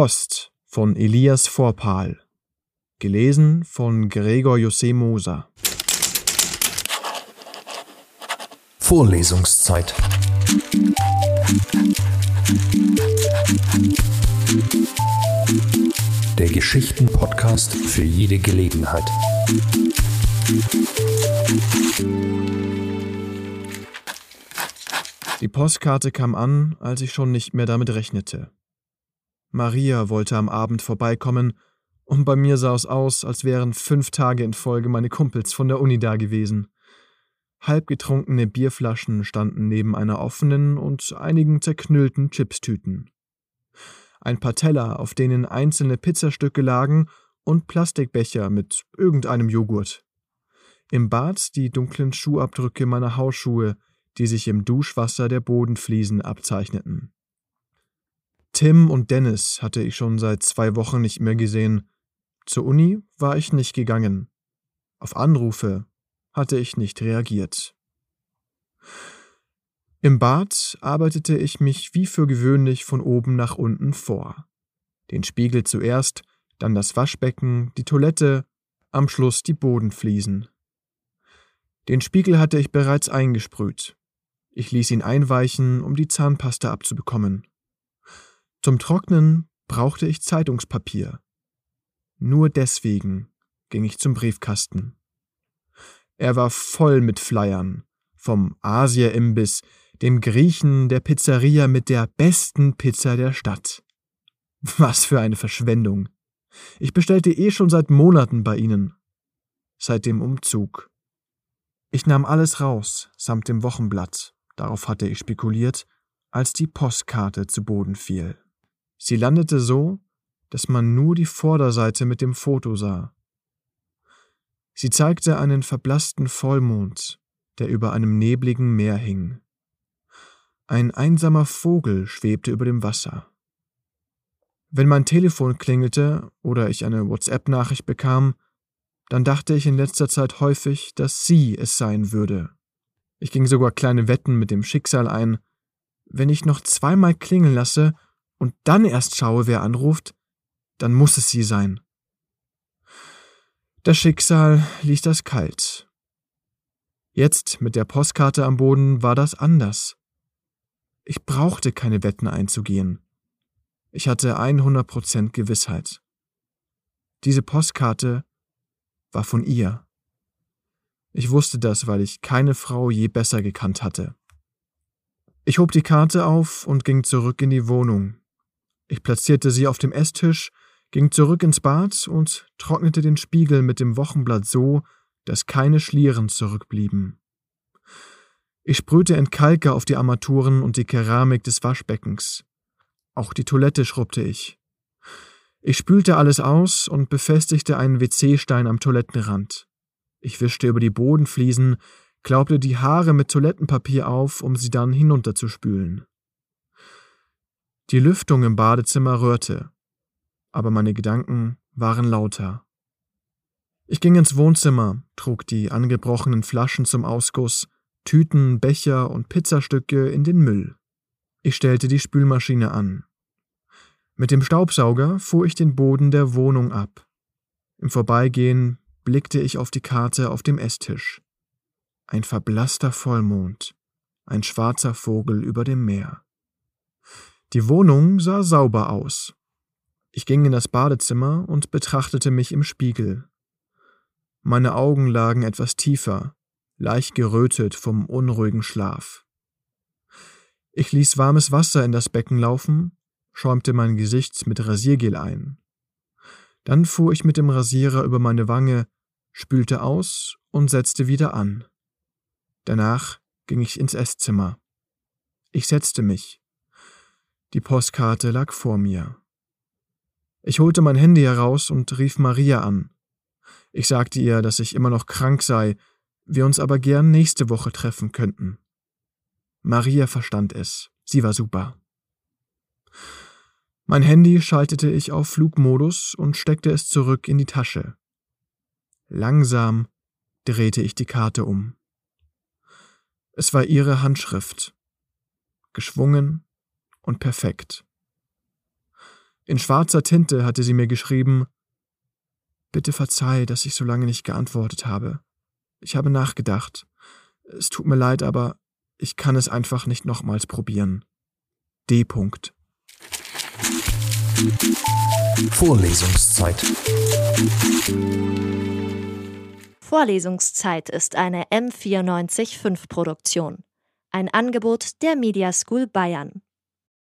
Post von Elias Vorpal. Gelesen von Gregor José Moser. Vorlesungszeit. Der Geschichten-Podcast für jede Gelegenheit. Die Postkarte kam an, als ich schon nicht mehr damit rechnete. Maria wollte am Abend vorbeikommen, und bei mir sah es aus, als wären fünf Tage in Folge meine Kumpels von der Uni da gewesen. Halbgetrunkene Bierflaschen standen neben einer offenen und einigen zerknüllten Chipstüten. Ein paar Teller, auf denen einzelne Pizzastücke lagen, und Plastikbecher mit irgendeinem Joghurt. Im Bad die dunklen Schuhabdrücke meiner Hausschuhe, die sich im Duschwasser der Bodenfliesen abzeichneten. Tim und Dennis hatte ich schon seit zwei Wochen nicht mehr gesehen. Zur Uni war ich nicht gegangen. Auf Anrufe hatte ich nicht reagiert. Im Bad arbeitete ich mich wie für gewöhnlich von oben nach unten vor. Den Spiegel zuerst, dann das Waschbecken, die Toilette, am Schluss die Bodenfliesen. Den Spiegel hatte ich bereits eingesprüht. Ich ließ ihn einweichen, um die Zahnpasta abzubekommen. Zum Trocknen brauchte ich Zeitungspapier. Nur deswegen ging ich zum Briefkasten. Er war voll mit Flyern, vom Asia-Imbiss, dem Griechen der Pizzeria mit der besten Pizza der Stadt. Was für eine Verschwendung. Ich bestellte eh schon seit Monaten bei ihnen. Seit dem Umzug. Ich nahm alles raus, samt dem Wochenblatt, darauf hatte ich spekuliert, als die Postkarte zu Boden fiel. Sie landete so, dass man nur die Vorderseite mit dem Foto sah. Sie zeigte einen verblassten Vollmond, der über einem nebligen Meer hing. Ein einsamer Vogel schwebte über dem Wasser. Wenn mein Telefon klingelte oder ich eine WhatsApp-Nachricht bekam, dann dachte ich in letzter Zeit häufig, dass sie es sein würde. Ich ging sogar kleine Wetten mit dem Schicksal ein. Wenn ich noch zweimal klingeln lasse, und dann erst schaue, wer anruft, dann muss es sie sein. Das Schicksal ließ das kalt. Jetzt mit der Postkarte am Boden war das anders. Ich brauchte keine Wetten einzugehen. Ich hatte 100% Gewissheit. Diese Postkarte war von ihr. Ich wusste das, weil ich keine Frau je besser gekannt hatte. Ich hob die Karte auf und ging zurück in die Wohnung, ich platzierte sie auf dem Esstisch, ging zurück ins Bad und trocknete den Spiegel mit dem Wochenblatt so, dass keine Schlieren zurückblieben. Ich sprühte Entkalker auf die Armaturen und die Keramik des Waschbeckens. Auch die Toilette schrubbte ich. Ich spülte alles aus und befestigte einen WC-Stein am Toilettenrand. Ich wischte über die Bodenfliesen, klaubte die Haare mit Toilettenpapier auf, um sie dann hinunterzuspülen. Die Lüftung im Badezimmer rührte, aber meine Gedanken waren lauter. Ich ging ins Wohnzimmer, trug die angebrochenen Flaschen zum Ausguss, Tüten, Becher und Pizzastücke in den Müll. Ich stellte die Spülmaschine an. Mit dem Staubsauger fuhr ich den Boden der Wohnung ab. Im Vorbeigehen blickte ich auf die Karte auf dem Esstisch. Ein verblasster Vollmond, ein schwarzer Vogel über dem Meer. Die Wohnung sah sauber aus. Ich ging in das Badezimmer und betrachtete mich im Spiegel. Meine Augen lagen etwas tiefer, leicht gerötet vom unruhigen Schlaf. Ich ließ warmes Wasser in das Becken laufen, schäumte mein Gesicht mit Rasiergel ein. Dann fuhr ich mit dem Rasierer über meine Wange, spülte aus und setzte wieder an. Danach ging ich ins Esszimmer. Ich setzte mich, die Postkarte lag vor mir. Ich holte mein Handy heraus und rief Maria an. Ich sagte ihr, dass ich immer noch krank sei, wir uns aber gern nächste Woche treffen könnten. Maria verstand es. Sie war super. Mein Handy schaltete ich auf Flugmodus und steckte es zurück in die Tasche. Langsam drehte ich die Karte um. Es war ihre Handschrift. Geschwungen und perfekt. In schwarzer Tinte hatte sie mir geschrieben Bitte verzeih, dass ich so lange nicht geantwortet habe. Ich habe nachgedacht. Es tut mir leid, aber ich kann es einfach nicht nochmals probieren. D. -Punkt. Vorlesungszeit. Vorlesungszeit ist eine M945 Produktion. Ein Angebot der Media School Bayern.